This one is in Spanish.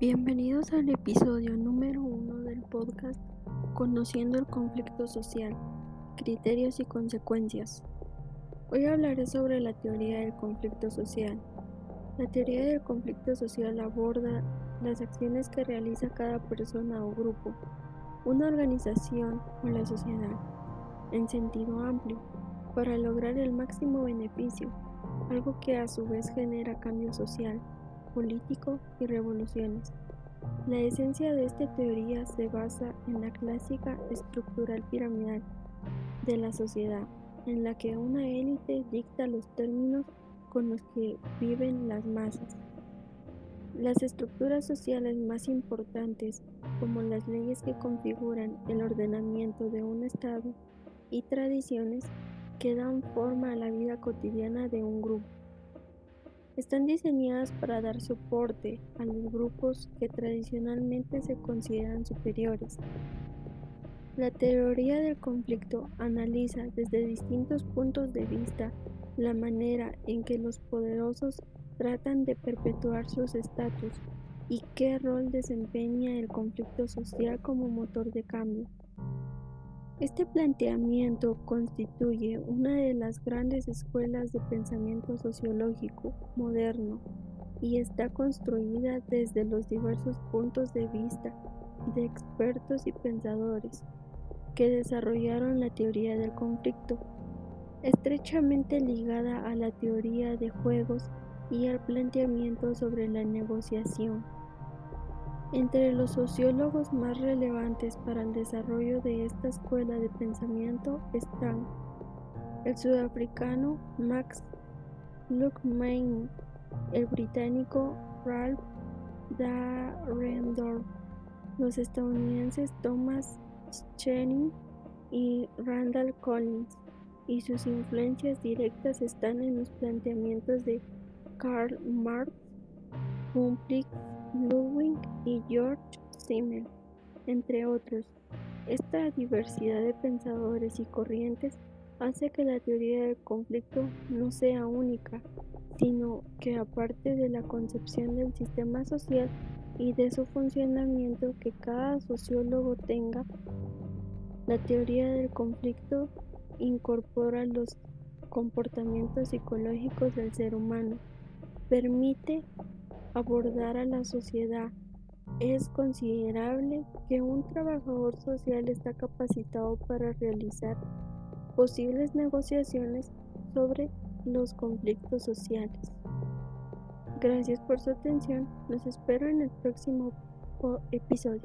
Bienvenidos al episodio número uno del podcast Conociendo el conflicto social, criterios y consecuencias. Hoy hablaré sobre la teoría del conflicto social. La teoría del conflicto social aborda las acciones que realiza cada persona o grupo, una organización o la sociedad, en sentido amplio, para lograr el máximo beneficio, algo que a su vez genera cambio social político y revoluciones. La esencia de esta teoría se basa en la clásica estructural piramidal de la sociedad, en la que una élite dicta los términos con los que viven las masas. Las estructuras sociales más importantes, como las leyes que configuran el ordenamiento de un Estado y tradiciones que dan forma a la vida cotidiana de un grupo están diseñadas para dar soporte a los grupos que tradicionalmente se consideran superiores. La teoría del conflicto analiza desde distintos puntos de vista la manera en que los poderosos tratan de perpetuar sus estatus y qué rol desempeña el conflicto social como motor de cambio. Este planteamiento constituye una de las grandes escuelas de pensamiento sociológico moderno y está construida desde los diversos puntos de vista de expertos y pensadores que desarrollaron la teoría del conflicto, estrechamente ligada a la teoría de juegos y al planteamiento sobre la negociación. Entre los sociólogos más relevantes para el desarrollo de esta escuela de pensamiento están el sudafricano Max Luckman, el británico Ralph Dahrendorf, los estadounidenses Thomas Schelling y Randall Collins, y sus influencias directas están en los planteamientos de Karl Marx, Humphrey Ludwig y George Simmel, entre otros. Esta diversidad de pensadores y corrientes hace que la teoría del conflicto no sea única, sino que aparte de la concepción del sistema social y de su funcionamiento que cada sociólogo tenga, la teoría del conflicto incorpora los comportamientos psicológicos del ser humano, permite abordar a la sociedad. Es considerable que un trabajador social está capacitado para realizar posibles negociaciones sobre los conflictos sociales. Gracias por su atención. Los espero en el próximo episodio.